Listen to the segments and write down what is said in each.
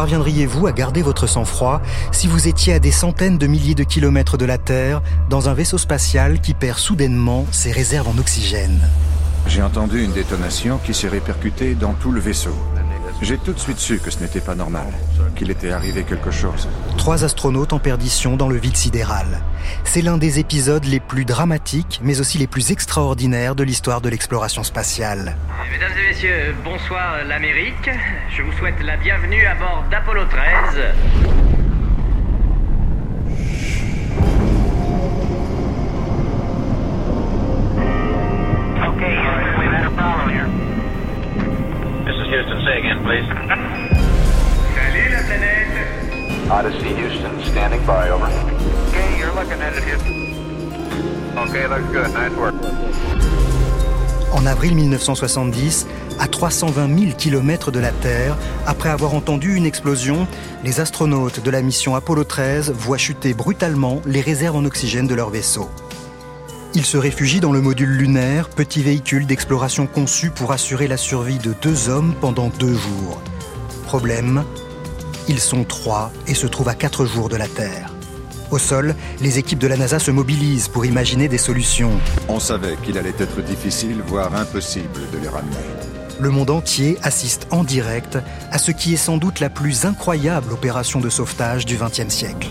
parviendriez-vous à garder votre sang-froid si vous étiez à des centaines de milliers de kilomètres de la Terre dans un vaisseau spatial qui perd soudainement ses réserves en oxygène? J'ai entendu une détonation qui s'est répercutée dans tout le vaisseau. J'ai tout de suite su que ce n'était pas normal, qu'il était arrivé quelque chose. Trois astronautes en perdition dans le vide sidéral. C'est l'un des épisodes les plus dramatiques, mais aussi les plus extraordinaires de l'histoire de l'exploration spatiale. Mesdames et messieurs, bonsoir l'Amérique. Je vous souhaite la bienvenue à bord d'Apollo 13. Houston. Say again, please. Salut la planète Odyssey Houston, standing by, over. Okay, you're looking at it, Houston. Okay, looks good. Nice work. En avril 1970, à 320 000 km de la Terre, après avoir entendu une explosion, les astronautes de la mission Apollo 13 voient chuter brutalement les réserves en oxygène de leur vaisseau. Ils se réfugient dans le module lunaire, petit véhicule d'exploration conçu pour assurer la survie de deux hommes pendant deux jours. Problème, ils sont trois et se trouvent à quatre jours de la Terre. Au sol, les équipes de la NASA se mobilisent pour imaginer des solutions. On savait qu'il allait être difficile, voire impossible de les ramener. Le monde entier assiste en direct à ce qui est sans doute la plus incroyable opération de sauvetage du XXe siècle.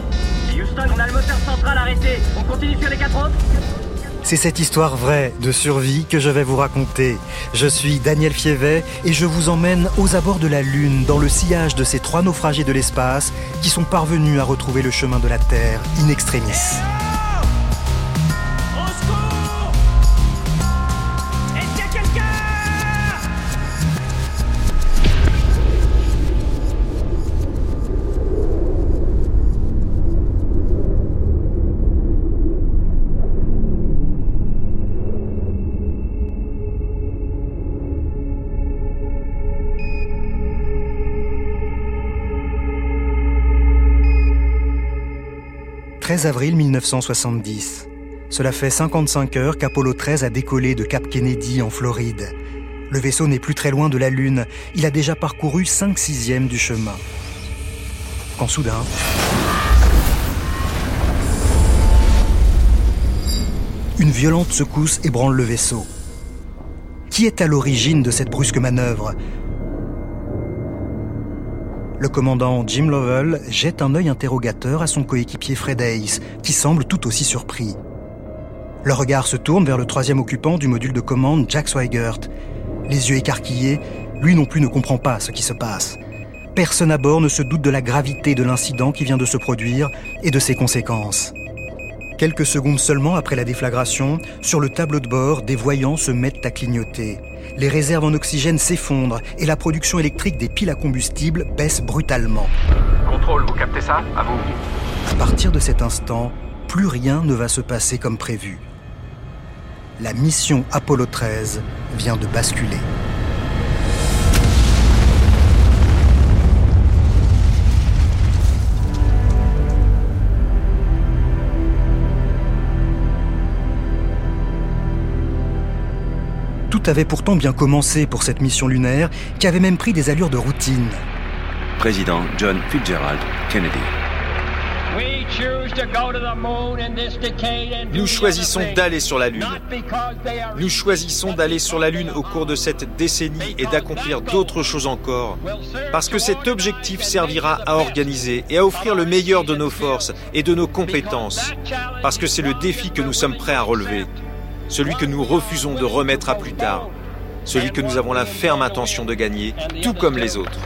Houston, on a le moteur central arrêté. On continue sur les quatre autres C'est cette histoire vraie de survie que je vais vous raconter. Je suis Daniel Fievet et je vous emmène aux abords de la Lune, dans le sillage de ces trois naufragés de l'espace qui sont parvenus à retrouver le chemin de la Terre in extremis. 13 avril 1970. Cela fait 55 heures qu'Apollo 13 a décollé de Cap Kennedy en Floride. Le vaisseau n'est plus très loin de la Lune. Il a déjà parcouru 5 sixièmes du chemin. Quand soudain... Une violente secousse ébranle le vaisseau. Qui est à l'origine de cette brusque manœuvre? Le commandant Jim Lovell jette un œil interrogateur à son coéquipier Fred Hayes, qui semble tout aussi surpris. Le regard se tourne vers le troisième occupant du module de commande, Jack Swigert. Les yeux écarquillés, lui non plus ne comprend pas ce qui se passe. Personne à bord ne se doute de la gravité de l'incident qui vient de se produire et de ses conséquences. Quelques secondes seulement après la déflagration, sur le tableau de bord, des voyants se mettent à clignoter. Les réserves en oxygène s'effondrent et la production électrique des piles à combustible baisse brutalement. Contrôle, vous captez ça? À vous. À partir de cet instant, plus rien ne va se passer comme prévu. La mission Apollo 13 vient de basculer. Avait pourtant bien commencé pour cette mission lunaire qui avait même pris des allures de routine. Président John Fitzgerald Kennedy. Nous choisissons d'aller sur la Lune. Nous choisissons d'aller sur la Lune au cours de cette décennie et d'accomplir d'autres choses encore. Parce que cet objectif servira à organiser et à offrir le meilleur de nos forces et de nos compétences. Parce que c'est le défi que nous sommes prêts à relever. Celui que nous refusons de remettre à plus tard. Celui que nous avons la ferme intention de gagner, tout comme les autres.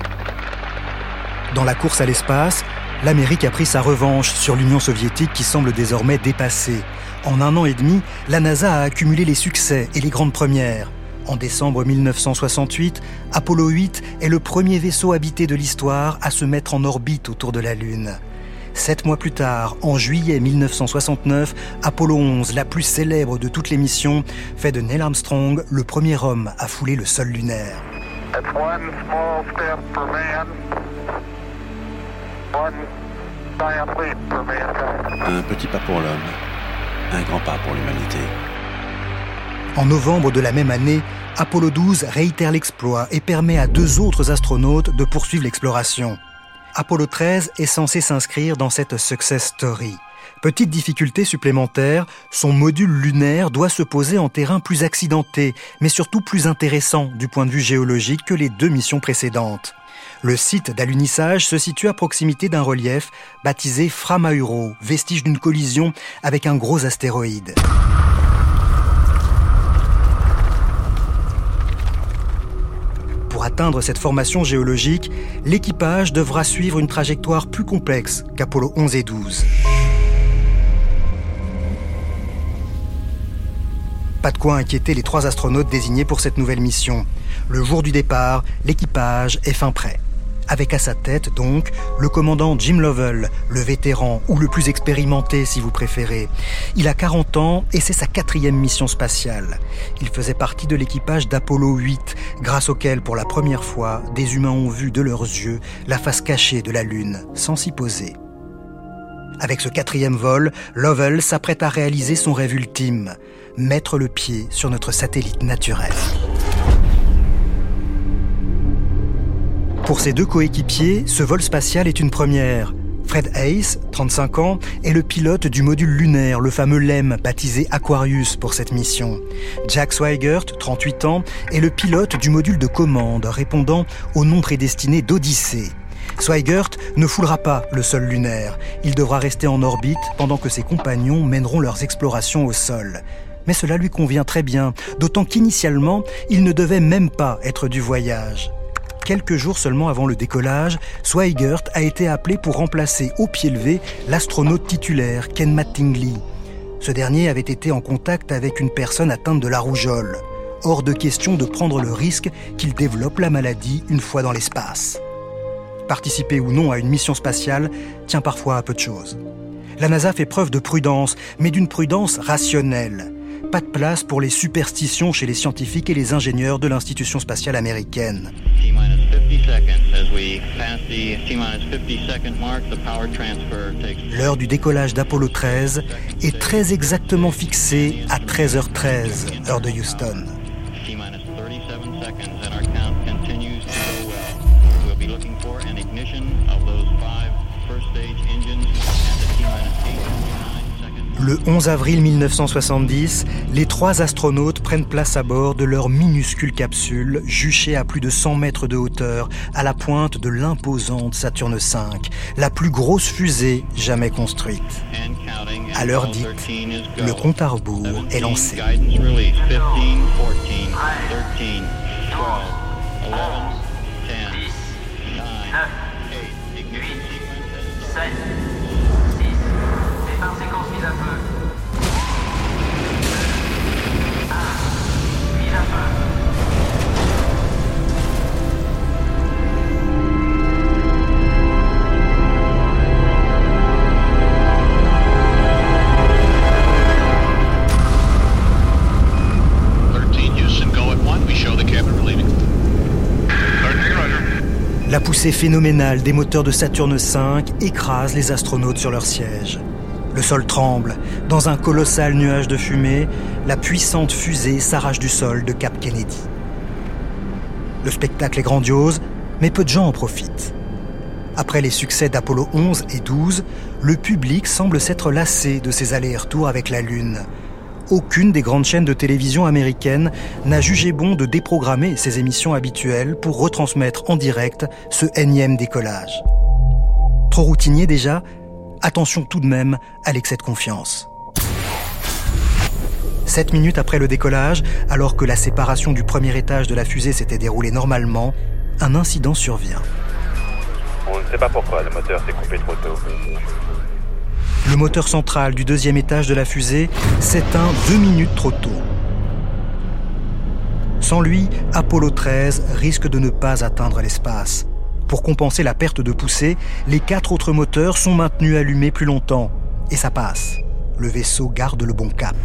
Dans la course à l'espace, l'Amérique a pris sa revanche sur l'Union soviétique qui semble désormais dépassée. En un an et demi, la NASA a accumulé les succès et les grandes premières. En décembre 1968, Apollo 8 est le premier vaisseau habité de l'histoire à se mettre en orbite autour de la Lune. Sept mois plus tard, en juillet 1969, Apollo 11, la plus célèbre de toutes les missions, fait de Neil Armstrong le premier homme à fouler le sol lunaire. Un petit pas pour l'homme, un grand pas pour l'humanité. En novembre de la même année, Apollo 12 réitère l'exploit et permet à deux autres astronautes de poursuivre l'exploration. Apollo 13 est censé s'inscrire dans cette success story. Petite difficulté supplémentaire, son module lunaire doit se poser en terrain plus accidenté, mais surtout plus intéressant du point de vue géologique que les deux missions précédentes. Le site d'alunissage se situe à proximité d'un relief baptisé Framahuro, vestige d'une collision avec un gros astéroïde. Atteindre cette formation géologique, l'équipage devra suivre une trajectoire plus complexe qu'Apollo 11 et 12. Pas de quoi inquiéter les trois astronautes désignés pour cette nouvelle mission. Le jour du départ, l'équipage est fin prêt. Avec à sa tête, donc, le commandant Jim Lovell, le vétéran, ou le plus expérimenté si vous préférez. Il a 40 ans et c'est sa quatrième mission spatiale. Il faisait partie de l'équipage d'Apollo 8, grâce auquel, pour la première fois, des humains ont vu de leurs yeux la face cachée de la Lune, sans s'y poser. Avec ce quatrième vol, Lovell s'apprête à réaliser son rêve ultime, mettre le pied sur notre satellite naturel. Pour ses deux coéquipiers, ce vol spatial est une première. Fred Hayes, 35 ans, est le pilote du module lunaire, le fameux LEM, baptisé Aquarius pour cette mission. Jack Swigert, 38 ans, est le pilote du module de commande, répondant au nom prédestiné d'Odyssée. Swigert ne foulera pas le sol lunaire. Il devra rester en orbite pendant que ses compagnons mèneront leurs explorations au sol. Mais cela lui convient très bien, d'autant qu'initialement, il ne devait même pas être du voyage. Quelques jours seulement avant le décollage, Swigert a été appelé pour remplacer au pied levé l'astronaute titulaire Ken Mattingly. Ce dernier avait été en contact avec une personne atteinte de la rougeole. Hors de question de prendre le risque qu'il développe la maladie une fois dans l'espace. Participer ou non à une mission spatiale tient parfois à peu de choses. La NASA fait preuve de prudence, mais d'une prudence rationnelle pas de place pour les superstitions chez les scientifiques et les ingénieurs de l'institution spatiale américaine. L'heure du décollage d'Apollo 13 est très exactement fixée à 13h13, heure de Houston. Le 11 avril 1970, les trois astronautes prennent place à bord de leur minuscule capsule, juchée à plus de 100 mètres de hauteur, à la pointe de l'imposante Saturne V, la plus grosse fusée jamais construite. À l'heure dite, le compte à rebours est lancé. La poussée phénoménale des moteurs de Saturne V écrase les astronautes sur leur siège. Le sol tremble. Dans un colossal nuage de fumée, la puissante fusée s'arrache du sol de Cap Kennedy. Le spectacle est grandiose, mais peu de gens en profitent. Après les succès d'Apollo 11 et 12, le public semble s'être lassé de ces allers-retours avec la Lune. Aucune des grandes chaînes de télévision américaines n'a jugé bon de déprogrammer ses émissions habituelles pour retransmettre en direct ce énième décollage. Trop routinier déjà attention tout de même à l'excès de confiance. Sept minutes après le décollage, alors que la séparation du premier étage de la fusée s'était déroulée normalement, un incident survient. On ne sait pas pourquoi le moteur s'est coupé trop tôt. Le moteur central du deuxième étage de la fusée s'éteint deux minutes trop tôt. Sans lui, Apollo 13 risque de ne pas atteindre l'espace. Pour compenser la perte de poussée, les quatre autres moteurs sont maintenus allumés plus longtemps. Et ça passe. Le vaisseau garde le bon cap.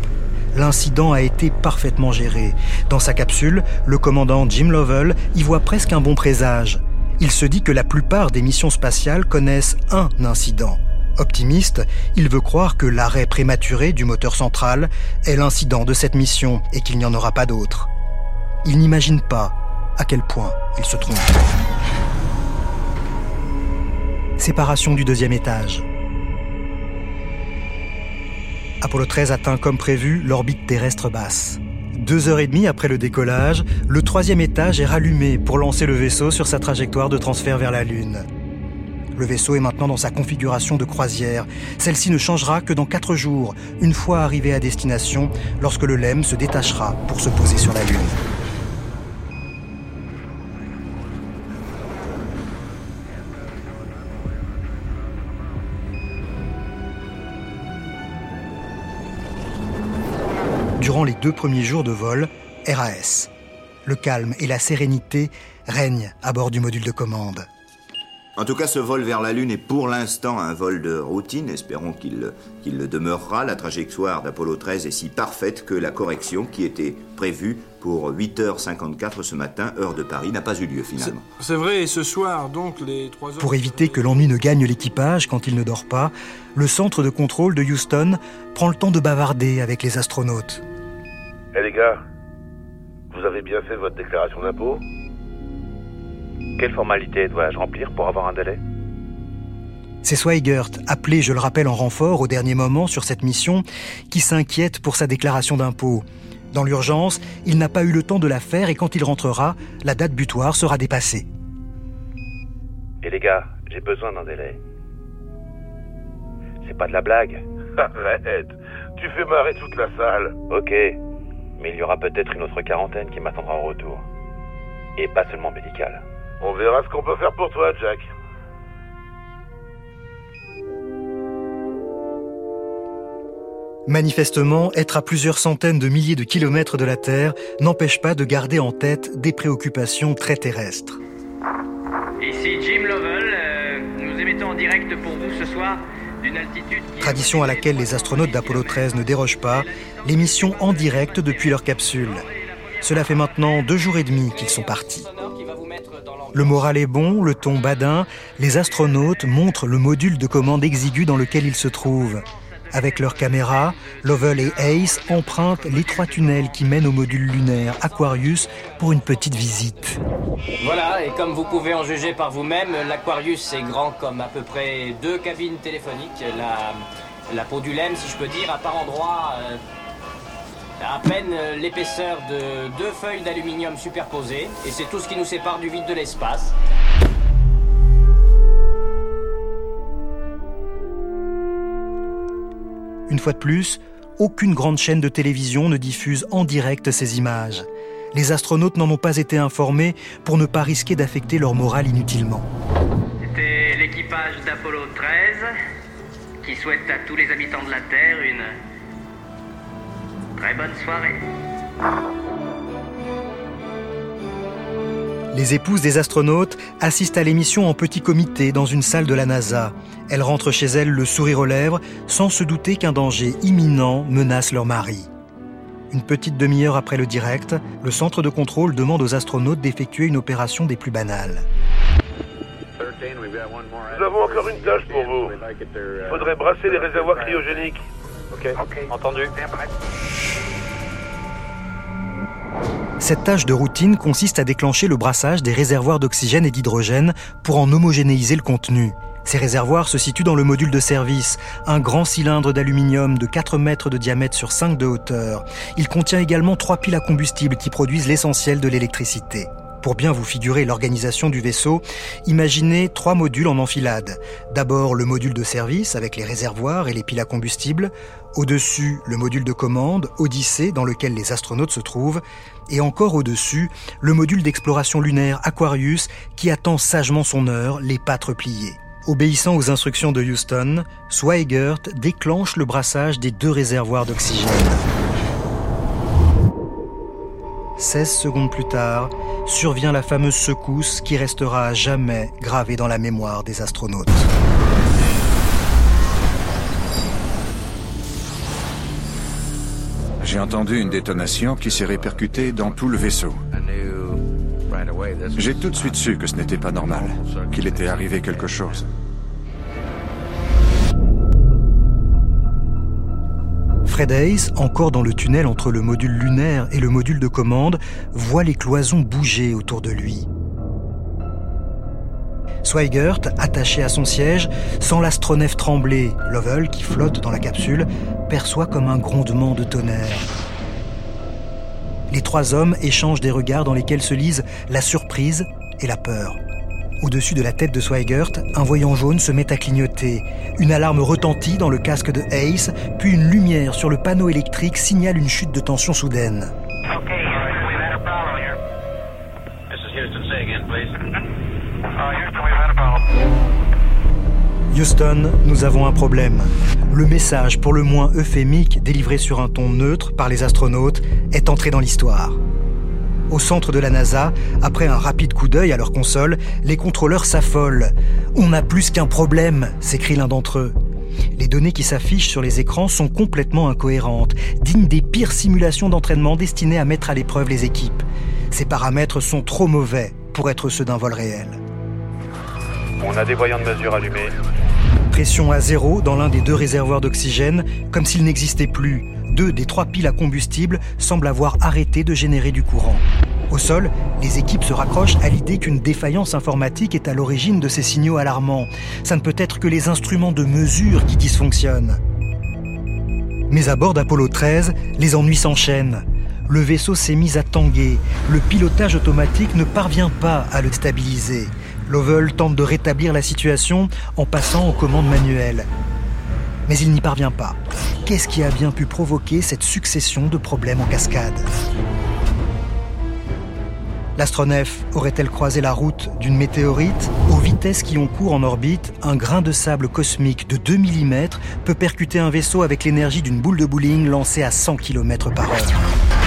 L'incident a été parfaitement géré. Dans sa capsule, le commandant Jim Lovell y voit presque un bon présage. Il se dit que la plupart des missions spatiales connaissent un incident. Optimiste, il veut croire que l'arrêt prématuré du moteur central est l'incident de cette mission et qu'il n'y en aura pas d'autre. Il n'imagine pas à quel point il se trompe. séparation du deuxième étage. Apollo 13 atteint comme prévu l'orbite terrestre basse. Deux heures et demie après le décollage, le troisième étage est rallumé pour lancer le vaisseau sur sa trajectoire de transfert vers la Lune. Le vaisseau est maintenant dans sa configuration de croisière. Celle-ci ne changera que dans quatre jours, une fois arrivé à destination, lorsque le LEM se détachera pour se poser sur la Lune. Durant les deux premiers jours de vol, RAS. Le calme et la sérénité règnent à bord du module de commande. En tout cas, ce vol vers la Lune est pour l'instant un vol de routine. Espérons qu'il qu'il le demeurera. La trajectoire d'Apollo 13 est si parfaite que la correction qui était prévue pour 8h54 ce matin, heure de Paris, n'a pas eu lieu finalement. C'est vrai, et ce soir, donc, les 3 heures... Pour éviter que l'ennui ne gagne l'équipage quand il ne dort pas, le centre de contrôle de Houston prend le temps de bavarder avec les astronautes. Eh les gars, vous avez bien fait votre déclaration d'impôt? Quelle formalité dois-je remplir pour avoir un délai C'est Swigert, appelé, je le rappelle, en renfort au dernier moment sur cette mission, qui s'inquiète pour sa déclaration d'impôt. Dans l'urgence, il n'a pas eu le temps de la faire et quand il rentrera, la date butoir sera dépassée. Et les gars, j'ai besoin d'un délai. C'est pas de la blague. Arrête, tu fais marrer toute la salle. Ok, mais il y aura peut-être une autre quarantaine qui m'attendra en retour. Et pas seulement médicale. On verra ce qu'on peut faire pour toi, Jack. Manifestement, être à plusieurs centaines de milliers de kilomètres de la Terre n'empêche pas de garder en tête des préoccupations très terrestres. Ici Jim Lovell, euh, nous émettons en direct pour vous ce soir d'une altitude qui... Tradition à laquelle les astronautes d'Apollo 13 ne dérogent pas, l'émission en direct depuis leur capsule. Cela fait maintenant deux jours et demi qu'ils sont partis. Le moral est bon, le ton badin, les astronautes montrent le module de commande exigu dans lequel ils se trouvent. Avec leurs caméras, Lovell et Ace empruntent l'étroit tunnel qui mène au module lunaire Aquarius pour une petite visite. Voilà, et comme vous pouvez en juger par vous-même, l'Aquarius est grand comme à peu près deux cabines téléphoniques. La, la peau du lemme, si je peux dire, à par endroits, euh, à peine euh, l'épaisseur de deux feuilles d'aluminium superposées, et c'est tout ce qui nous sépare du vide de l'espace. Une fois de plus, aucune grande chaîne de télévision ne diffuse en direct ces images. Les astronautes n'en ont pas été informés pour ne pas risquer d'affecter leur morale inutilement. C'était l'équipage d'Apollo 13 qui souhaite à tous les habitants de la Terre une très bonne soirée. Les épouses des astronautes assistent à l'émission en petit comité dans une salle de la NASA. Elles rentrent chez elles le sourire aux lèvres, sans se douter qu'un danger imminent menace leur mari. Une petite demi-heure après le direct, le centre de contrôle demande aux astronautes d'effectuer une opération des plus banales. Nous avons encore une tâche pour vous. Il faudrait brasser les réservoirs cryogéniques. Ok, entendu. Cette tâche de routine consiste à déclencher le brassage des réservoirs d'oxygène et d'hydrogène pour en homogénéiser le contenu. Ces réservoirs se situent dans le module de service, un grand cylindre d'aluminium de 4 mètres de diamètre sur 5 de hauteur. Il contient également trois piles à combustible qui produisent l'essentiel de l'électricité. Pour bien vous figurer l'organisation du vaisseau, imaginez trois modules en enfilade. D'abord le module de service avec les réservoirs et les piles à combustible. Au-dessus, le module de commande, Odyssée, dans lequel les astronautes se trouvent. Et encore au-dessus, le module d'exploration lunaire Aquarius qui attend sagement son heure, les pattes repliées. Obéissant aux instructions de Houston, Swigert déclenche le brassage des deux réservoirs d'oxygène. 16 secondes plus tard, survient la fameuse secousse qui restera à jamais gravée dans la mémoire des astronautes. J'ai entendu une détonation qui s'est répercutée dans tout le vaisseau. J'ai tout de suite su que ce n'était pas normal, qu'il était arrivé quelque chose. Fred Hayes, encore dans le tunnel entre le module lunaire et le module de commande, voit les cloisons bouger autour de lui. Swigert, attaché à son siège, sent l'astronef trembler. Lovell, qui flotte dans la capsule, perçoit comme un grondement de tonnerre. Les trois hommes échangent des regards dans lesquels se lisent la surprise et la peur. Au-dessus de la tête de Swigert, un voyant jaune se met à clignoter. Une alarme retentit dans le casque de Ace, puis une lumière sur le panneau électrique signale une chute de tension soudaine. Houston, nous avons un problème. Le message, pour le moins euphémique, délivré sur un ton neutre par les astronautes, est entré dans l'histoire. Au centre de la NASA, après un rapide coup d'œil à leur console, les contrôleurs s'affolent. On a plus qu'un problème, s'écrie l'un d'entre eux. Les données qui s'affichent sur les écrans sont complètement incohérentes, dignes des pires simulations d'entraînement destinées à mettre à l'épreuve les équipes. Ces paramètres sont trop mauvais pour être ceux d'un vol réel. On a des voyants de mesure allumés. Pression à zéro dans l'un des deux réservoirs d'oxygène, comme s'il n'existait plus. Deux des trois piles à combustible semblent avoir arrêté de générer du courant. Au sol, les équipes se raccrochent à l'idée qu'une défaillance informatique est à l'origine de ces signaux alarmants. Ça ne peut être que les instruments de mesure qui dysfonctionnent. Mais à bord d'Apollo 13, les ennuis s'enchaînent. Le vaisseau s'est mis à tanguer. Le pilotage automatique ne parvient pas à le stabiliser. Lovell tente de rétablir la situation en passant aux commandes manuelles. Mais il n'y parvient pas. Qu'est-ce qui a bien pu provoquer cette succession de problèmes en cascade? L'astronef aurait-elle croisé la route d'une météorite Aux vitesses qui ont cours en orbite, un grain de sable cosmique de 2 mm peut percuter un vaisseau avec l'énergie d'une boule de bowling lancée à 100 km par heure?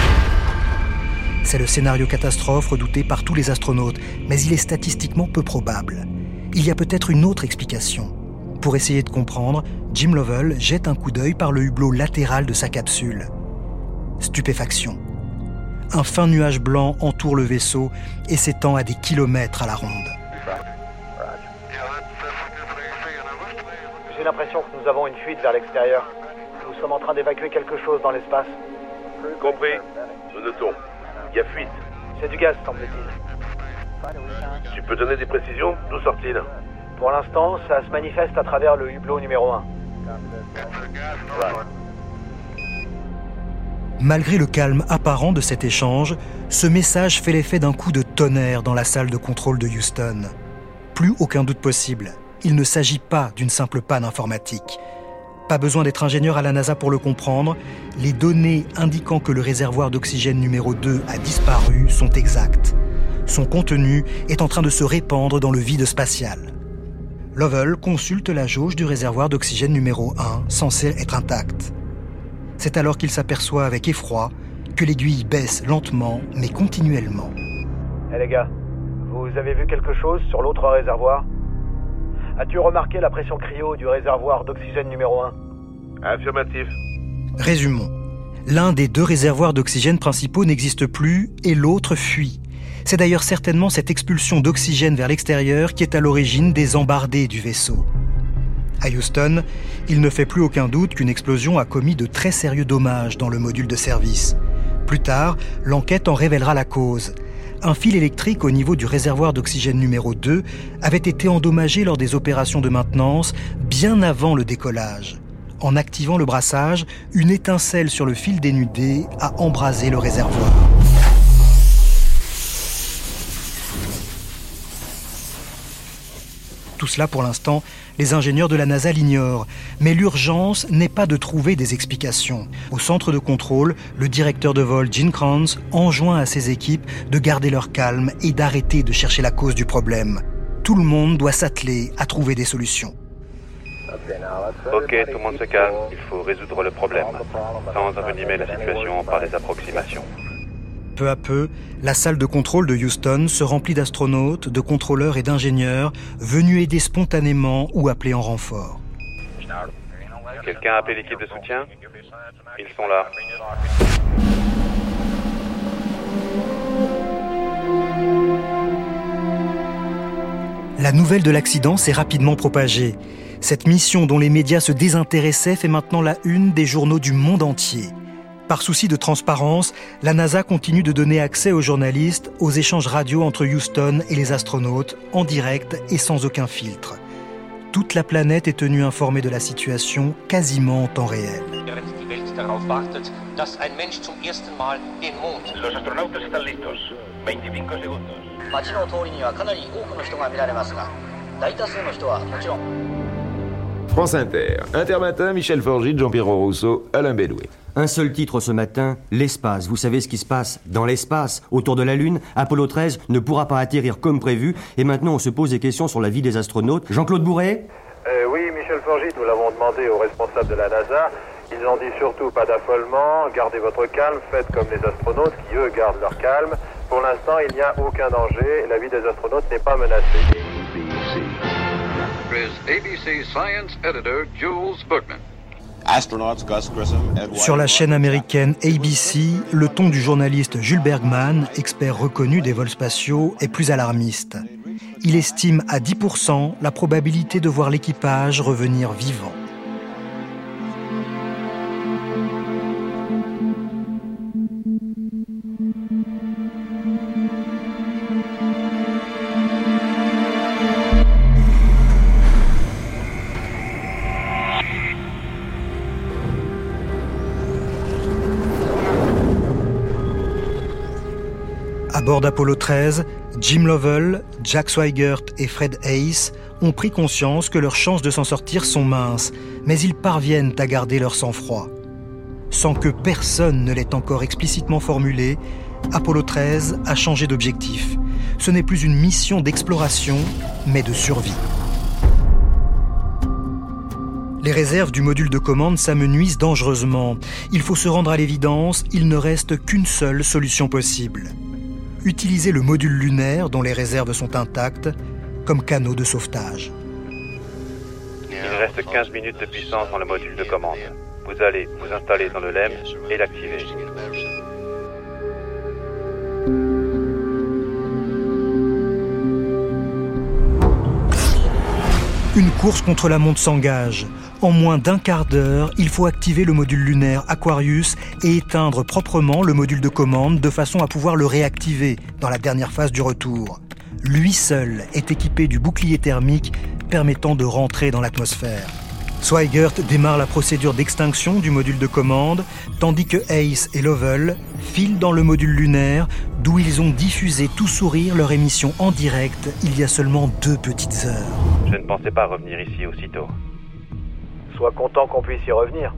C'est le scénario catastrophe redouté par tous les astronautes, mais il est statistiquement peu probable. Il y a peut-être une autre explication. Pour essayer de comprendre, Jim Lovell jette un coup d'œil par le hublot latéral de sa capsule. Stupéfaction. Un fin nuage blanc entoure le vaisseau et s'étend à des kilomètres à la ronde. J'ai l'impression que nous avons une fuite vers l'extérieur. Nous sommes en train d'évacuer quelque chose dans l'espace. Compris. Nous notons. Il y a fuite. C'est du gaz, semble-t-il. Tu peux donner des précisions D'où sort-il Pour l'instant, ça se manifeste à travers le hublot numéro 1. Malgré le calme apparent de cet échange, ce message fait l'effet d'un coup de tonnerre dans la salle de contrôle de Houston. Plus aucun doute possible, il ne s'agit pas d'une simple panne informatique. Pas besoin d'être ingénieur à la NASA pour le comprendre, les données indiquant que le réservoir d'oxygène numéro 2 a disparu sont exactes. Son contenu est en train de se répandre dans le vide spatial. Lovell consulte la jauge du réservoir d'oxygène numéro 1, censé être intacte. C'est alors qu'il s'aperçoit avec effroi que l'aiguille baisse lentement mais continuellement. Hé les gars, vous avez vu quelque chose sur l'autre réservoir? As-tu remarqué la pression cryo du réservoir d'oxygène numéro 1 Affirmatif. Résumons. L'un des deux réservoirs d'oxygène principaux n'existe plus et l'autre fuit. C'est d'ailleurs certainement cette expulsion d'oxygène vers l'extérieur qui est à l'origine des embardés du vaisseau. À Houston, il ne fait plus aucun doute qu'une explosion a commis de très sérieux dommages dans le module de service. Plus tard, l'enquête en révélera la cause. Un fil électrique au niveau du réservoir d'oxygène numéro 2 avait été endommagé lors des opérations de maintenance bien avant le décollage. En activant le brassage, une étincelle sur le fil dénudé a embrasé le réservoir. Tout cela, pour l'instant, les ingénieurs de la NASA l'ignorent. Mais l'urgence n'est pas de trouver des explications. Au centre de contrôle, le directeur de vol, Gene Kranz, enjoint à ses équipes de garder leur calme et d'arrêter de chercher la cause du problème. Tout le monde doit s'atteler à trouver des solutions. Ok, tout le monde se calme. Il faut résoudre le problème, sans envenimer la situation par des approximations. Peu à peu, la salle de contrôle de Houston se remplit d'astronautes, de contrôleurs et d'ingénieurs venus aider spontanément ou appelés en renfort. Quelqu'un a appelé l'équipe de soutien? Ils sont là. La nouvelle de l'accident s'est rapidement propagée. Cette mission dont les médias se désintéressaient fait maintenant la une des journaux du monde entier. Par souci de transparence, la NASA continue de donner accès aux journalistes aux échanges radio entre Houston et les astronautes, en direct et sans aucun filtre. Toute la planète est tenue informée de la situation quasiment en temps réel. France Inter, Intermatin, Michel Forgy, Jean-Pierre Rousseau, Alain Bédoué. Un seul titre ce matin, l'espace. Vous savez ce qui se passe dans l'espace, autour de la Lune. Apollo 13 ne pourra pas atterrir comme prévu. Et maintenant, on se pose des questions sur la vie des astronautes. Jean-Claude Bourret Euh, oui, Michel Forgy, nous l'avons demandé aux responsables de la NASA. Ils ont dit surtout pas d'affolement, gardez votre calme, faites comme les astronautes qui, eux, gardent leur calme. Pour l'instant, il n'y a aucun danger, la vie des astronautes n'est pas menacée. Is ABC science editor Jules Sur la chaîne américaine ABC, le ton du journaliste Jules Bergman, expert reconnu des vols spatiaux, est plus alarmiste. Il estime à 10% la probabilité de voir l'équipage revenir vivant. d'Apollo 13, Jim Lovell, Jack Swigert et Fred Hayes ont pris conscience que leurs chances de s'en sortir sont minces, mais ils parviennent à garder leur sang-froid. Sans que personne ne l'ait encore explicitement formulé, Apollo 13 a changé d'objectif. Ce n'est plus une mission d'exploration, mais de survie. Les réserves du module de commande s'amenuisent dangereusement. Il faut se rendre à l'évidence, il ne reste qu'une seule solution possible. Utiliser le module lunaire, dont les réserves sont intactes, comme canot de sauvetage. Il reste 15 minutes de puissance dans le module de commande. Vous allez vous installer dans le LEM et l'activer. Une course contre la montre s'engage. En moins d'un quart d'heure, il faut activer le module lunaire Aquarius et éteindre proprement le module de commande de façon à pouvoir le réactiver dans la dernière phase du retour. Lui seul est équipé du bouclier thermique permettant de rentrer dans l'atmosphère. Swigert démarre la procédure d'extinction du module de commande, tandis que Ace et Lovell filent dans le module lunaire, d'où ils ont diffusé tout sourire leur émission en direct il y a seulement deux petites heures. Je ne pensais pas revenir ici aussitôt. Sois content qu'on puisse y revenir.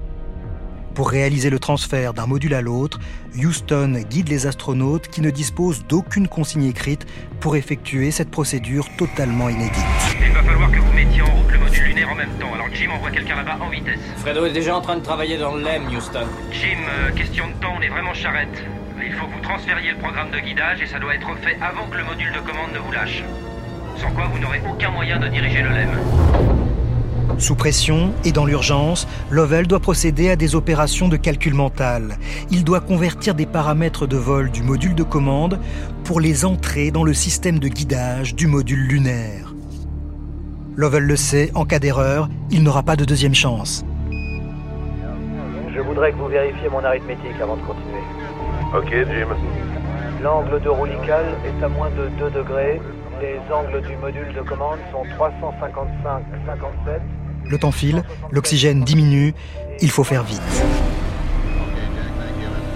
Pour réaliser le transfert d'un module à l'autre, Houston guide les astronautes qui ne disposent d'aucune consigne écrite pour effectuer cette procédure totalement inédite. Il va falloir que vous mettiez en route le module lunaire en même temps. Alors Jim envoie quelqu'un là-bas en vitesse. Fredo est déjà en train de travailler dans le LEM, Houston. Jim, euh, question de temps, on est vraiment charrette. Il faut que vous transfériez le programme de guidage et ça doit être fait avant que le module de commande ne vous lâche. Sans quoi vous n'aurez aucun moyen de diriger le LEM. Sous pression et dans l'urgence, Lovell doit procéder à des opérations de calcul mental. Il doit convertir des paramètres de vol du module de commande pour les entrer dans le système de guidage du module lunaire. Lovell le sait, en cas d'erreur, il n'aura pas de deuxième chance. Je voudrais que vous vérifiez mon arithmétique avant de continuer. Ok, Jim. L'angle de roulical est à moins de 2 degrés. Les angles du module de commande sont 355-57. Le temps file, l'oxygène diminue, il faut faire vite.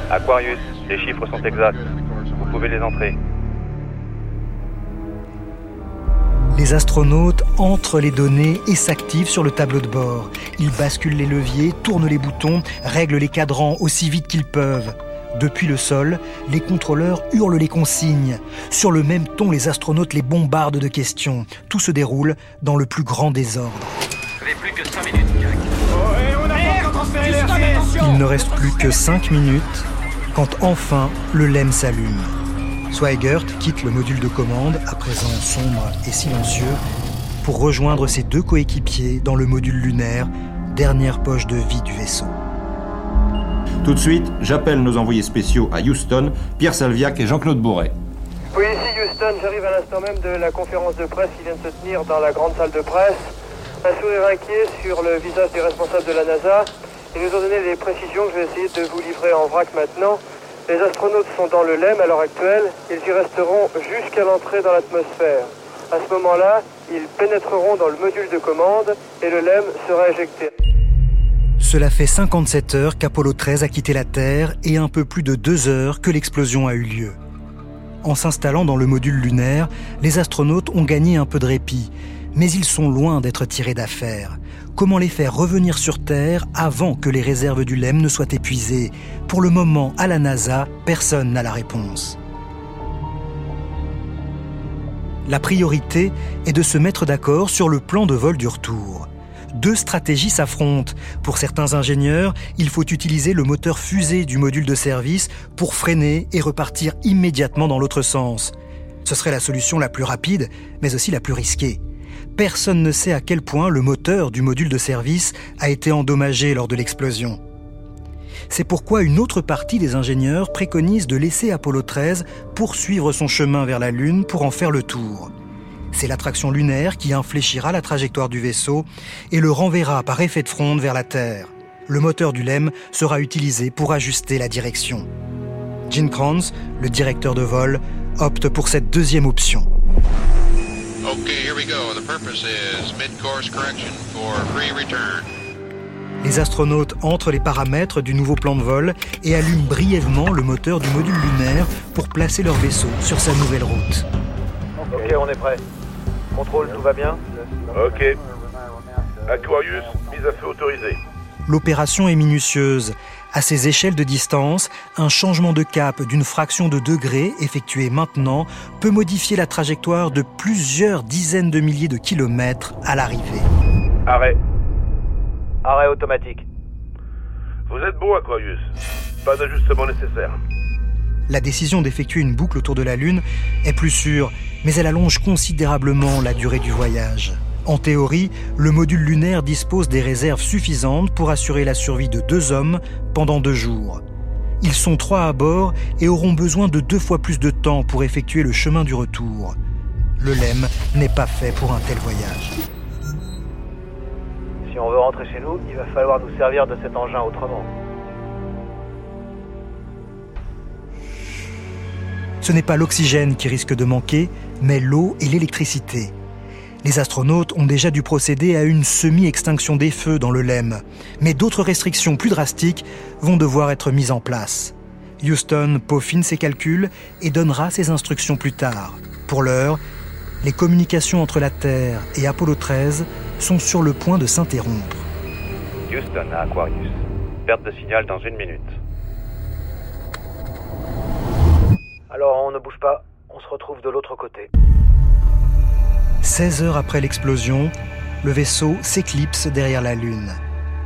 Aquarius, les chiffres sont exacts. Vous pouvez les entrer. Les astronautes entrent les données et s'activent sur le tableau de bord. Ils basculent les leviers, tournent les boutons, règlent les cadrans aussi vite qu'ils peuvent. Depuis le sol, les contrôleurs hurlent les consignes. Sur le même ton, les astronautes les bombardent de questions. Tout se déroule dans le plus grand désordre. Vous avez plus que 5 minutes, Jack. Il ne reste plus que 5 minutes quand enfin le LEM s'allume. Swigert quitte le module de commande, à présent sombre et silencieux, pour rejoindre ses deux coéquipiers dans le module lunaire, dernière poche de vie du vaisseau. Tout de suite, j'appelle nos envoyés spéciaux à Houston, Pierre Salviac et Jean-Claude Bourret. Oui, ici Houston, j'arrive à l'instant même de la conférence de presse qui vient de se tenir dans la grande salle de presse. Un sourire inquiet sur le visage des responsables de la NASA. Ils nous ont donné des précisions que je vais essayer de vous livrer en vrac maintenant. Les astronautes sont dans le LEM à l'heure actuelle. Ils y resteront jusqu'à l'entrée dans l'atmosphère. À ce moment-là, ils pénétreront dans le module de commande et le LEM sera éjecté. Cela fait 57 heures qu'Apollo 13 a quitté la Terre et un peu plus de deux heures que l'explosion a eu lieu. En s'installant dans le module lunaire, les astronautes ont gagné un peu de répit, mais ils sont loin d'être tirés d'affaire. Comment les faire revenir sur Terre avant que les réserves du LEM ne soient épuisées? Pour le moment, à la NASA, personne n'a la réponse. La priorité est de se mettre d'accord sur le plan de vol du retour deux stratégies s'affrontent. Pour certains ingénieurs, il faut utiliser le moteur fusée du module de service pour freiner et repartir immédiatement dans l'autre sens. Ce serait la solution la plus rapide, mais aussi la plus risquée. Personne ne sait à quel point le moteur du module de service a été endommagé lors de l'explosion. C'est pourquoi une autre partie des ingénieurs préconise de laisser Apollo 13 poursuivre son chemin vers la Lune pour en faire le tour. C'est l'attraction lunaire qui infléchira la trajectoire du vaisseau et le renverra par effet de fronde vers la Terre. Le moteur du LEM sera utilisé pour ajuster la direction. Gene Kranz, le directeur de vol, opte pour cette deuxième option. Les astronautes entrent les paramètres du nouveau plan de vol et allument brièvement le moteur du module lunaire pour placer leur vaisseau sur sa nouvelle route. Ok, on est prêt. Contrôle, tout va bien Ok. Aquarius, mise à feu autorisée. L'opération est minutieuse. À ces échelles de distance, un changement de cap d'une fraction de degré effectué maintenant peut modifier la trajectoire de plusieurs dizaines de milliers de kilomètres à l'arrivée. Arrêt. Arrêt automatique. Vous êtes bon, Aquarius. Pas d'ajustement nécessaire. La décision d'effectuer une boucle autour de la Lune est plus sûre, mais elle allonge considérablement la durée du voyage. En théorie, le module lunaire dispose des réserves suffisantes pour assurer la survie de deux hommes pendant deux jours. Ils sont trois à bord et auront besoin de deux fois plus de temps pour effectuer le chemin du retour. Le LEM n'est pas fait pour un tel voyage. Si on veut rentrer chez nous, il va falloir nous servir de cet engin autrement. Ce n'est pas l'oxygène qui risque de manquer, mais l'eau et l'électricité. Les astronautes ont déjà dû procéder à une semi-extinction des feux dans le LEM, mais d'autres restrictions plus drastiques vont devoir être mises en place. Houston peaufine ses calculs et donnera ses instructions plus tard. Pour l'heure, les communications entre la Terre et Apollo 13 sont sur le point de s'interrompre. Houston à Aquarius. Perte de signal dans une minute. Alors on ne bouge pas, on se retrouve de l'autre côté. 16 heures après l'explosion, le vaisseau s'éclipse derrière la Lune.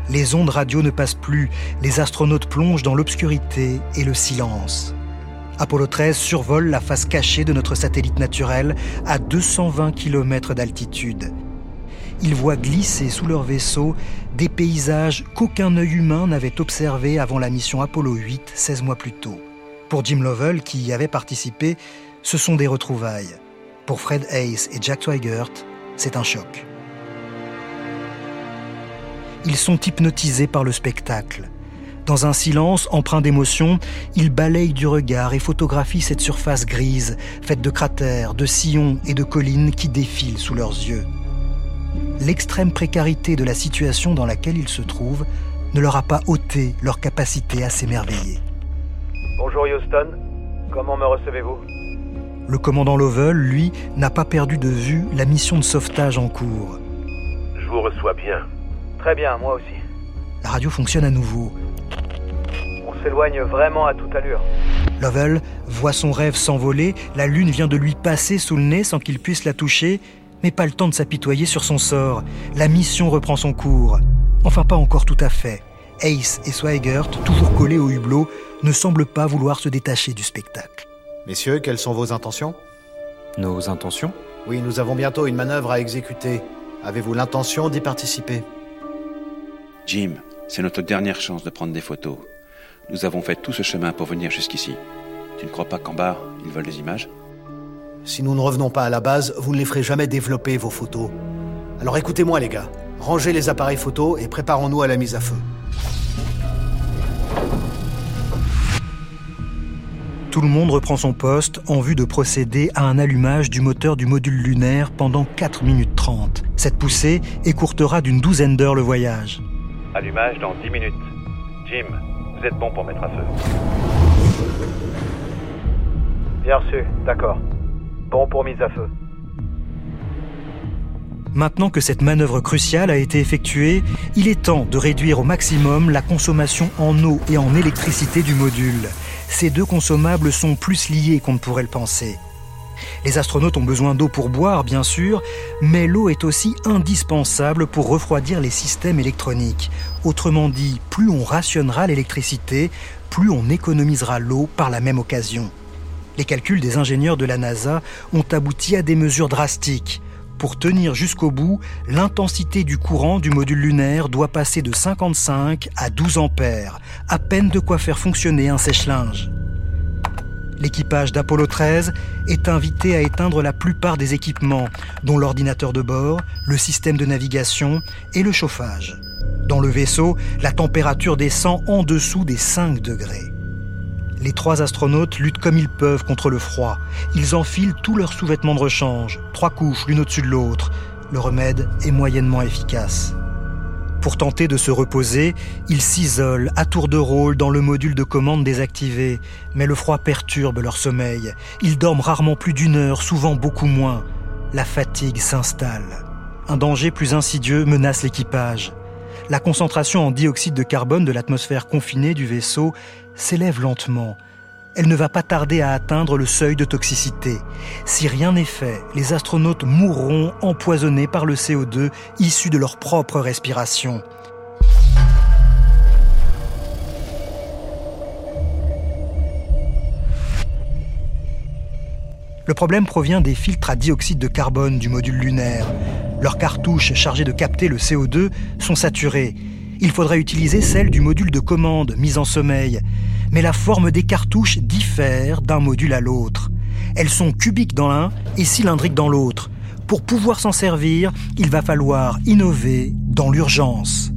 Les ondes radio ne passent plus, les astronautes plongent dans l'obscurité et le silence. Apollo 13 survole la face cachée de notre satellite naturel à 220 km d'altitude. Ils voient glisser sous leur vaisseau des paysages qu'aucun œil humain n'avait observés avant la mission Apollo 8, 16 mois plus tôt. Pour Jim Lovell, qui y avait participé, ce sont des retrouvailles. Pour Fred Hayes et Jack Swigert, c'est un choc. Ils sont hypnotisés par le spectacle. Dans un silence empreint d'émotion, ils balayent du regard et photographient cette surface grise, faite de cratères, de sillons et de collines qui défilent sous leurs yeux. L'extrême précarité de la situation dans laquelle ils se trouvent ne leur a pas ôté leur capacité à s'émerveiller. Bonjour Houston, comment me recevez-vous? Le commandant Lovell, lui, n'a pas perdu de vue la mission de sauvetage en cours. Je vous reçois bien. Très bien, moi aussi. La radio fonctionne à nouveau. On s'éloigne vraiment à toute allure. Lovell voit son rêve s'envoler, la lune vient de lui passer sous le nez sans qu'il puisse la toucher, mais pas le temps de s'apitoyer sur son sort. La mission reprend son cours. Enfin pas encore tout à fait. Ace et Swigert, toujours collés au hublot, ne semblent pas vouloir se détacher du spectacle. Messieurs, quelles sont vos intentions Nos intentions Oui, nous avons bientôt une manœuvre à exécuter. Avez-vous l'intention d'y participer Jim, c'est notre dernière chance de prendre des photos. Nous avons fait tout ce chemin pour venir jusqu'ici. Tu ne crois pas qu'en bas, ils veulent des images Si nous ne revenons pas à la base, vous ne les ferez jamais développer, vos photos. Alors écoutez-moi, les gars. Rangez les appareils photos et préparons-nous à la mise à feu. Tout le monde reprend son poste en vue de procéder à un allumage du moteur du module lunaire pendant 4 minutes 30. Cette poussée écourtera d'une douzaine d'heures le voyage. Allumage dans 10 minutes. Jim, vous êtes bon pour mettre à feu. Bien reçu, d'accord. Bon pour mise à feu. Maintenant que cette manœuvre cruciale a été effectuée, il est temps de réduire au maximum la consommation en eau et en électricité du module. Ces deux consommables sont plus liés qu'on ne pourrait le penser. Les astronautes ont besoin d'eau pour boire, bien sûr, mais l'eau est aussi indispensable pour refroidir les systèmes électroniques. Autrement dit, plus on rationnera l'électricité, plus on économisera l'eau par la même occasion. Les calculs des ingénieurs de la NASA ont abouti à des mesures drastiques. Pour tenir jusqu'au bout, l'intensité du courant du module lunaire doit passer de 55 à 12 ampères, à peine de quoi faire fonctionner un sèche-linge. L'équipage d'Apollo 13 est invité à éteindre la plupart des équipements, dont l'ordinateur de bord, le système de navigation et le chauffage. Dans le vaisseau, la température descend en dessous des 5 degrés. Les trois astronautes luttent comme ils peuvent contre le froid. Ils enfilent tous leurs sous-vêtements de rechange, trois couches l'une au-dessus de l'autre. Le remède est moyennement efficace. Pour tenter de se reposer, ils s'isolent à tour de rôle dans le module de commande désactivé, mais le froid perturbe leur sommeil. Ils dorment rarement plus d'une heure, souvent beaucoup moins. La fatigue s'installe. Un danger plus insidieux menace l'équipage. La concentration en dioxyde de carbone de l'atmosphère confinée du vaisseau s'élève lentement. Elle ne va pas tarder à atteindre le seuil de toxicité. Si rien n'est fait, les astronautes mourront empoisonnés par le CO2 issu de leur propre respiration. Le problème provient des filtres à dioxyde de carbone du module lunaire. Leurs cartouches chargées de capter le CO2 sont saturées. Il faudrait utiliser celles du module de commande mis en sommeil. Mais la forme des cartouches diffère d'un module à l'autre. Elles sont cubiques dans l'un et cylindriques dans l'autre. Pour pouvoir s'en servir, il va falloir innover dans l'urgence.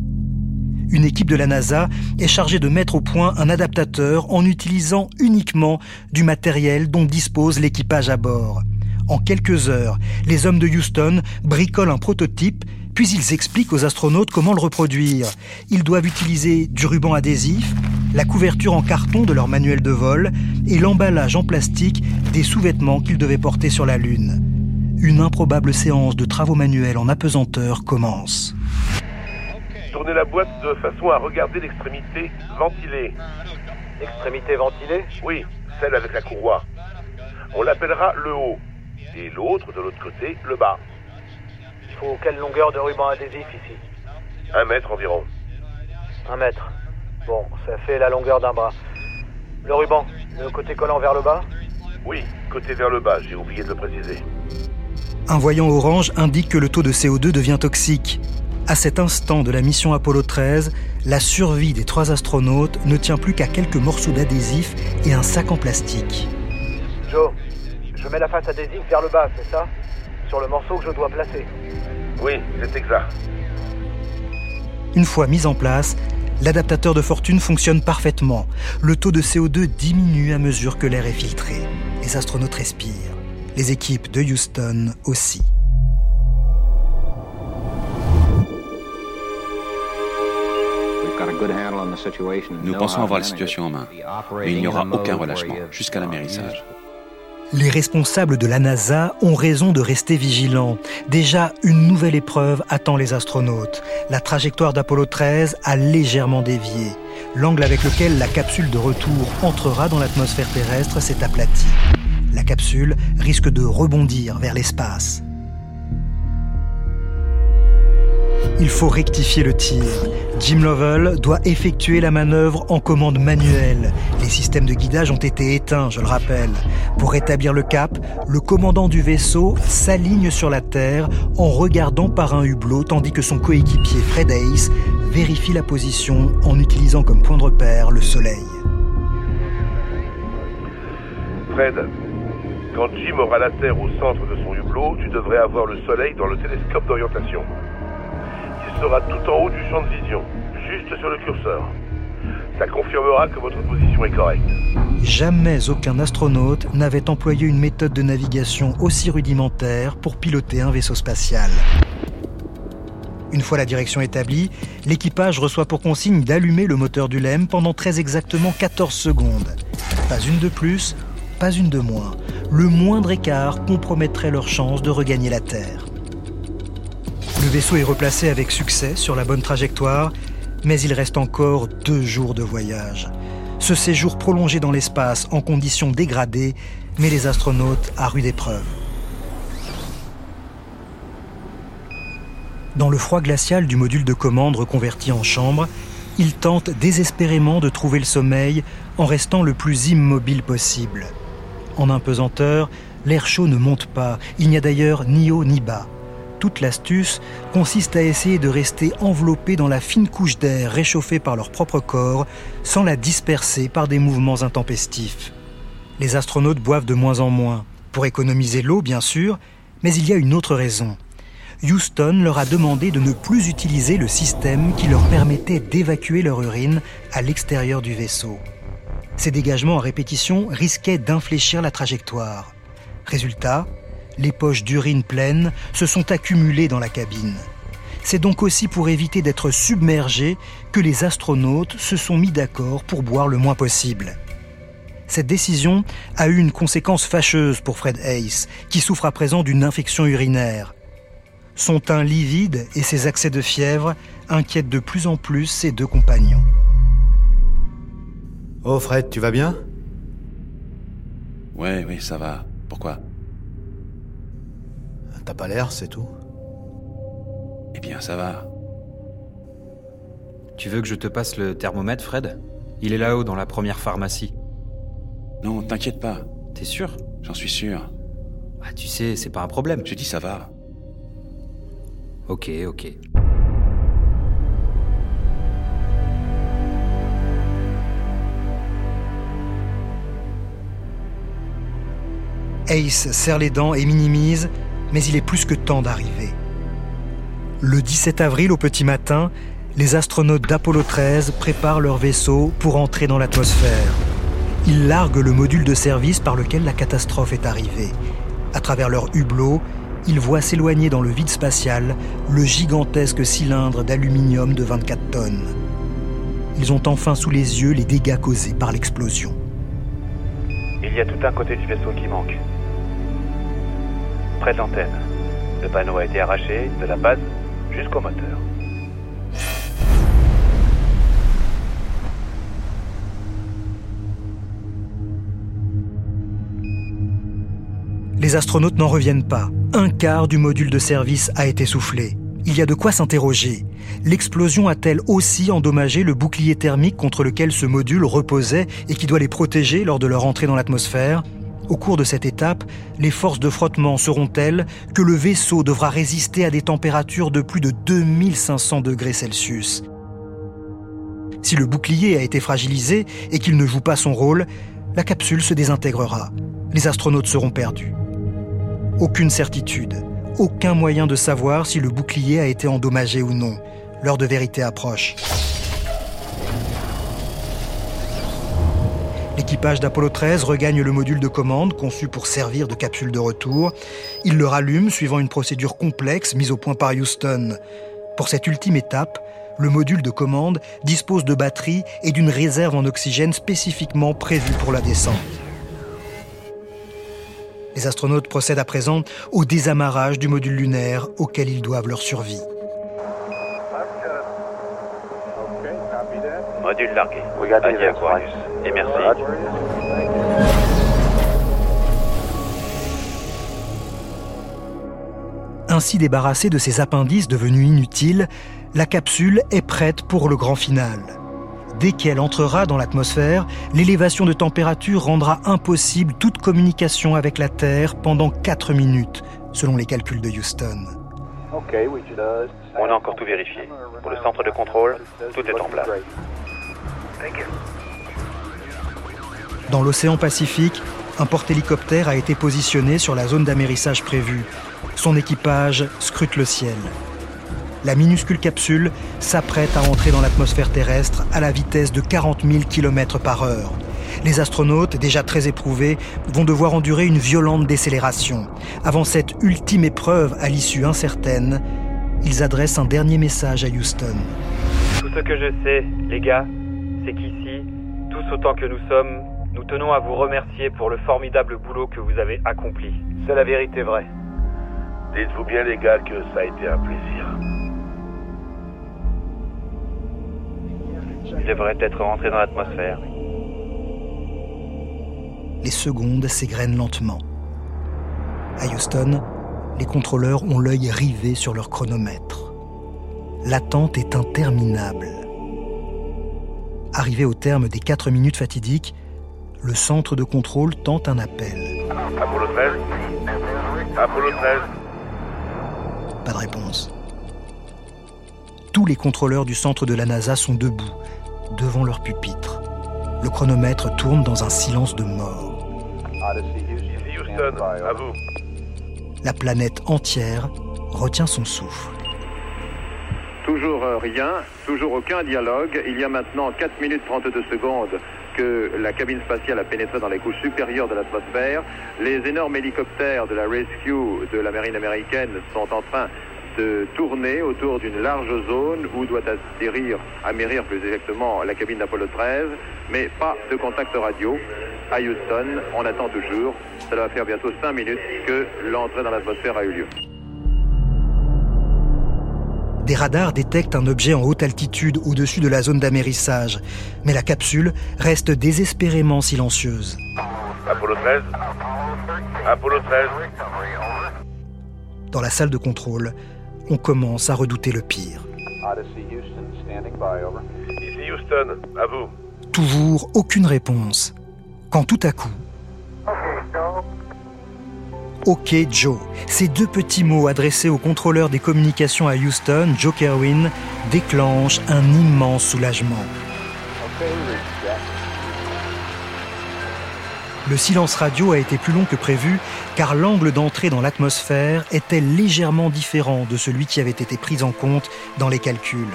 Une équipe de la NASA est chargée de mettre au point un adaptateur en utilisant uniquement du matériel dont dispose l'équipage à bord. En quelques heures, les hommes de Houston bricolent un prototype, puis ils expliquent aux astronautes comment le reproduire. Ils doivent utiliser du ruban adhésif, la couverture en carton de leur manuel de vol et l'emballage en plastique des sous-vêtements qu'ils devaient porter sur la Lune. Une improbable séance de travaux manuels en apesanteur commence. Tournez la boîte de façon à regarder l'extrémité ventilée. Extrémité ventilée Oui, celle avec la courroie. On l'appellera le haut. Et l'autre, de l'autre côté, le bas. Faut quelle longueur de ruban adhésif ici Un mètre environ. Un mètre. Bon, ça fait la longueur d'un bras. Le ruban, le côté collant vers le bas Oui, côté vers le bas, j'ai oublié de le préciser. Un voyant orange indique que le taux de CO2 devient toxique. À cet instant de la mission Apollo 13, la survie des trois astronautes ne tient plus qu'à quelques morceaux d'adhésif et un sac en plastique. Joe, je mets la face adhésive vers le bas, c'est ça Sur le morceau que je dois placer. Oui, c'est exact. Une fois mis en place, l'adaptateur de fortune fonctionne parfaitement. Le taux de CO2 diminue à mesure que l'air est filtré. Les astronautes respirent. Les équipes de Houston aussi. Nous pensons avoir la situation en main, mais il n'y aura aucun relâchement jusqu'à l'amérissage. Les responsables de la NASA ont raison de rester vigilants. Déjà, une nouvelle épreuve attend les astronautes. La trajectoire d'Apollo 13 a légèrement dévié. L'angle avec lequel la capsule de retour entrera dans l'atmosphère terrestre s'est aplati. La capsule risque de rebondir vers l'espace. Il faut rectifier le tir. Jim Lovell doit effectuer la manœuvre en commande manuelle. Les systèmes de guidage ont été éteints, je le rappelle. Pour rétablir le cap, le commandant du vaisseau s'aligne sur la Terre en regardant par un hublot tandis que son coéquipier Fred Hayes vérifie la position en utilisant comme point de repère le Soleil. Fred, quand Jim aura la Terre au centre de son hublot, tu devrais avoir le Soleil dans le télescope d'orientation. Sera tout en haut du champ de vision, juste sur le curseur. Ça confirmera que votre position est correcte. jamais aucun astronaute n'avait employé une méthode de navigation aussi rudimentaire pour piloter un vaisseau spatial. Une fois la direction établie, l'équipage reçoit pour consigne d'allumer le moteur du LEM pendant très exactement 14 secondes. Pas une de plus, pas une de moins. Le moindre écart compromettrait leur chance de regagner la Terre. Le vaisseau est replacé avec succès sur la bonne trajectoire, mais il reste encore deux jours de voyage. Ce séjour prolongé dans l'espace en conditions dégradées met les astronautes à rude épreuve. Dans le froid glacial du module de commande reconverti en chambre, ils tentent désespérément de trouver le sommeil en restant le plus immobile possible. En impesanteur, l'air chaud ne monte pas, il n'y a d'ailleurs ni haut ni bas. Toute l'astuce consiste à essayer de rester enveloppé dans la fine couche d'air réchauffée par leur propre corps sans la disperser par des mouvements intempestifs. Les astronautes boivent de moins en moins, pour économiser l'eau bien sûr, mais il y a une autre raison. Houston leur a demandé de ne plus utiliser le système qui leur permettait d'évacuer leur urine à l'extérieur du vaisseau. Ces dégagements à répétition risquaient d'infléchir la trajectoire. Résultat, les poches d'urine pleines se sont accumulées dans la cabine. C'est donc aussi pour éviter d'être submergés que les astronautes se sont mis d'accord pour boire le moins possible. Cette décision a eu une conséquence fâcheuse pour Fred Hayes, qui souffre à présent d'une infection urinaire. Son teint livide et ses accès de fièvre inquiètent de plus en plus ses deux compagnons. Oh Fred, tu vas bien? Ouais, oui, ça va. Pourquoi? T'as pas l'air, c'est tout. Eh bien, ça va. Tu veux que je te passe le thermomètre, Fred? Il est là-haut, dans la première pharmacie. Non, t'inquiète pas. T'es sûr? J'en suis sûr. Ah, tu sais, c'est pas un problème. Je dis ça va. Ok, ok. Ace serre les dents et minimise, mais il est plus que temps d'arriver. Le 17 avril au petit matin, les astronautes d'Apollo 13 préparent leur vaisseau pour entrer dans l'atmosphère. Ils larguent le module de service par lequel la catastrophe est arrivée. À travers leur hublot, ils voient s'éloigner dans le vide spatial le gigantesque cylindre d'aluminium de 24 tonnes. Ils ont enfin sous les yeux les dégâts causés par l'explosion. Il y a tout un côté du vaisseau qui manque. Près de l'antenne. Le panneau a été arraché de la base jusqu'au moteur. Les astronautes n'en reviennent pas. Un quart du module de service a été soufflé. Il y a de quoi s'interroger. L'explosion a-t-elle aussi endommagé le bouclier thermique contre lequel ce module reposait et qui doit les protéger lors de leur entrée dans l'atmosphère? Au cours de cette étape, les forces de frottement seront telles que le vaisseau devra résister à des températures de plus de 2500 degrés Celsius. Si le bouclier a été fragilisé et qu'il ne joue pas son rôle, la capsule se désintégrera. Les astronautes seront perdus. Aucune certitude, aucun moyen de savoir si le bouclier a été endommagé ou non. L'heure de vérité approche. L'équipage d'Apollo 13 regagne le module de commande conçu pour servir de capsule de retour. Il le rallume suivant une procédure complexe mise au point par Houston. Pour cette ultime étape, le module de commande dispose de batteries et d'une réserve en oxygène spécifiquement prévue pour la descente. Les astronautes procèdent à présent au désamarrage du module lunaire auquel ils doivent leur survie. Module largué. Adieu Aquarius. Et merci. Ainsi débarrassée de ses appendices devenus inutiles, la capsule est prête pour le grand final. Dès qu'elle entrera dans l'atmosphère, l'élévation de température rendra impossible toute communication avec la Terre pendant 4 minutes, selon les calculs de Houston. On a encore tout vérifié. Pour le centre de contrôle, tout est en place. Dans l'océan Pacifique, un porte-hélicoptère a été positionné sur la zone d'amérissage prévue. Son équipage scrute le ciel. La minuscule capsule s'apprête à entrer dans l'atmosphère terrestre à la vitesse de 40 000 km par heure. Les astronautes, déjà très éprouvés, vont devoir endurer une violente décélération. Avant cette ultime épreuve à l'issue incertaine, ils adressent un dernier message à Houston. Tout ce que je sais, les gars, c'est qu'ici, tous autant que nous sommes, nous tenons à vous remercier pour le formidable boulot que vous avez accompli. C'est la vérité vraie. Dites-vous bien, les gars, que ça a été un plaisir. Il devrait être rentré dans l'atmosphère. Les secondes s'égrènent lentement. À Houston, les contrôleurs ont l'œil rivé sur leur chronomètre. L'attente est interminable. Arrivé au terme des 4 minutes fatidiques, le centre de contrôle tente un appel. Apollo 13 Apollo 13 Pas de réponse. Tous les contrôleurs du centre de la NASA sont debout, devant leur pupitre. Le chronomètre tourne dans un silence de mort. Ici Houston, à vous. La planète entière retient son souffle. Toujours euh, rien, toujours aucun dialogue. Il y a maintenant 4 minutes 32 secondes que la cabine spatiale a pénétré dans les couches supérieures de l'atmosphère. Les énormes hélicoptères de la Rescue de la marine américaine sont en train de tourner autour d'une large zone où doit atterrir, amérir plus exactement la cabine d'Apollo 13, mais pas de contact radio. À Houston, on attend toujours. Ça va faire bientôt 5 minutes que l'entrée dans l'atmosphère a eu lieu. Des radars détectent un objet en haute altitude au-dessus de la zone d'amérissage, mais la capsule reste désespérément silencieuse. Apollo 13 Apollo 13 Dans la salle de contrôle, on commence à redouter le pire. Ici Houston, à vous. Toujours aucune réponse. Quand tout à coup, OK Joe. Ces deux petits mots adressés au contrôleur des communications à Houston, Joe Kerwin, déclenchent un immense soulagement. Le silence radio a été plus long que prévu car l'angle d'entrée dans l'atmosphère était légèrement différent de celui qui avait été pris en compte dans les calculs.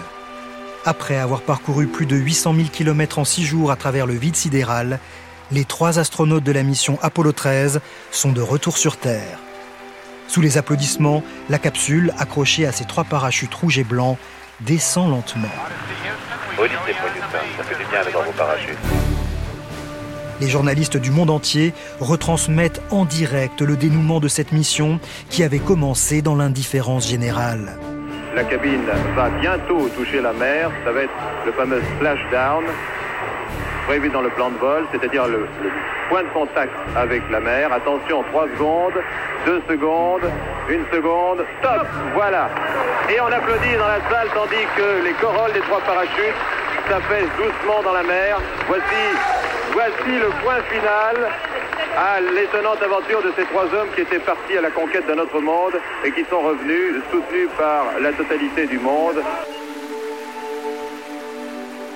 Après avoir parcouru plus de 800 000 km en six jours à travers le vide sidéral, les trois astronautes de la mission Apollo 13 sont de retour sur Terre. Sous les applaudissements, la capsule, accrochée à ses trois parachutes rouges et blancs, descend lentement. Police des Houston, ça fait du bien d'être dans vos parachutes. Les journalistes du monde entier retransmettent en direct le dénouement de cette mission qui avait commencé dans l'indifférence générale. La cabine va bientôt toucher la mer. Ça va être le fameux splashdown prévu dans le plan de vol, c'est-à-dire le, point de contact avec la mer. Attention, 3 secondes, 2 secondes, 1 seconde, stop Voilà. Et on applaudit dans la salle tandis que les corolles des trois parachutes s'affaissent doucement dans la mer. Voici, voici le point final à l'étonnante aventure de ces trois hommes qui étaient partis à la conquête d'un autre monde et qui sont revenus soutenus par la totalité du monde.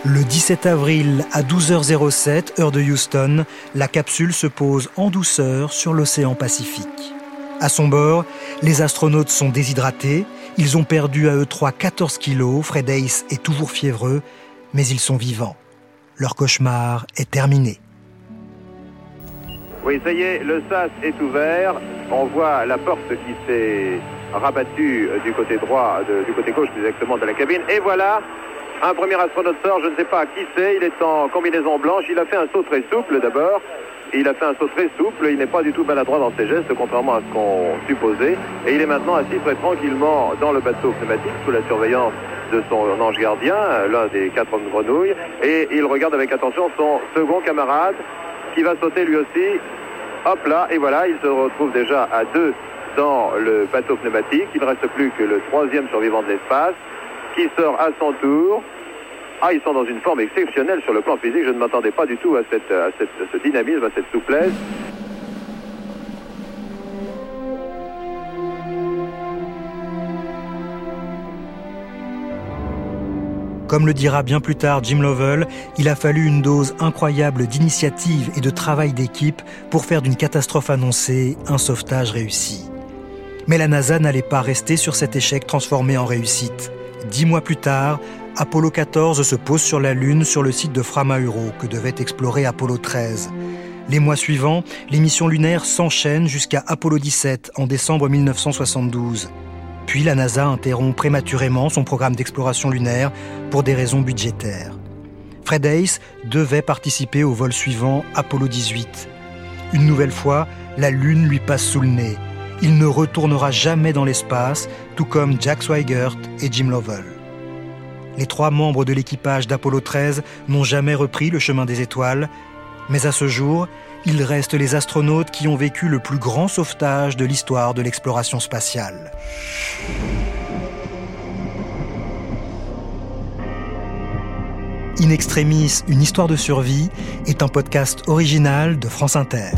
Le 17 avril à 12h07, heure de Houston, la capsule se pose en douceur sur l'océan Pacifique. À son bord, les astronautes sont déshydratés, ils ont perdu à eux trois 14 kilos, Fred Ace est toujours fiévreux, mais ils sont vivants. Leur cauchemar est terminé. Oui, ça y est, le sas est ouvert. On voit la porte qui s'est rabattue du côté droit, du côté gauche exactement de la cabine. Et voilà, un premier astronaute sort, je ne sais pas qui c'est, il est en combinaison blanche, il a fait un saut très souple d'abord. Il a fait un saut très souple, il n'est pas du tout maladroit dans ses gestes, contrairement à ce qu'on supposait. Et il est maintenant assis très tranquillement dans le bateau pneumatique sous la surveillance de son ange gardien, l'un des quatre hommes grenouilles. Et il regarde avec attention son second camarade qui va sauter lui aussi. Hop là, et voilà, il se retrouve déjà à deux dans le bateau pneumatique. Il ne reste plus que le troisième survivant de l'espace qui sort à son tour. Ah, ils sont dans une forme exceptionnelle sur le plan physique. Je ne m'attendais pas du tout à, cette, à, cette- ce dynamisme, à cette souplesse. Comme le dira bien plus tard Jim Lovell, il a fallu une dose incroyable d'initiative et de travail d'équipe pour faire d'une catastrophe annoncée un sauvetage réussi. Mais la NASA n'allait pas rester sur cet échec transformé en réussite. Dix mois plus tard, Apollo 14 se pose sur la Lune sur le site de Framahuro que devait explorer Apollo 13. Les mois suivants, les missions lunaires s'enchaînent jusqu'à Apollo 17 en décembre 1972. Puis la NASA interrompt prématurément son programme d'exploration lunaire pour des raisons budgétaires. Fred Hayes devait participer au vol suivant, Apollo 18. Une nouvelle fois, la Lune lui passe sous le nez. Il ne retournera jamais dans l'espace, tout comme Jack Swigert et Jim Lovell. Les trois membres de l'équipage d'Apollo 13 n'ont jamais repris le chemin des étoiles, mais à ce jour, ils restent les astronautes qui ont vécu le plus grand sauvetage de l'histoire de l'exploration spatiale. In Extremis, une histoire de survie est un podcast original de France Inter.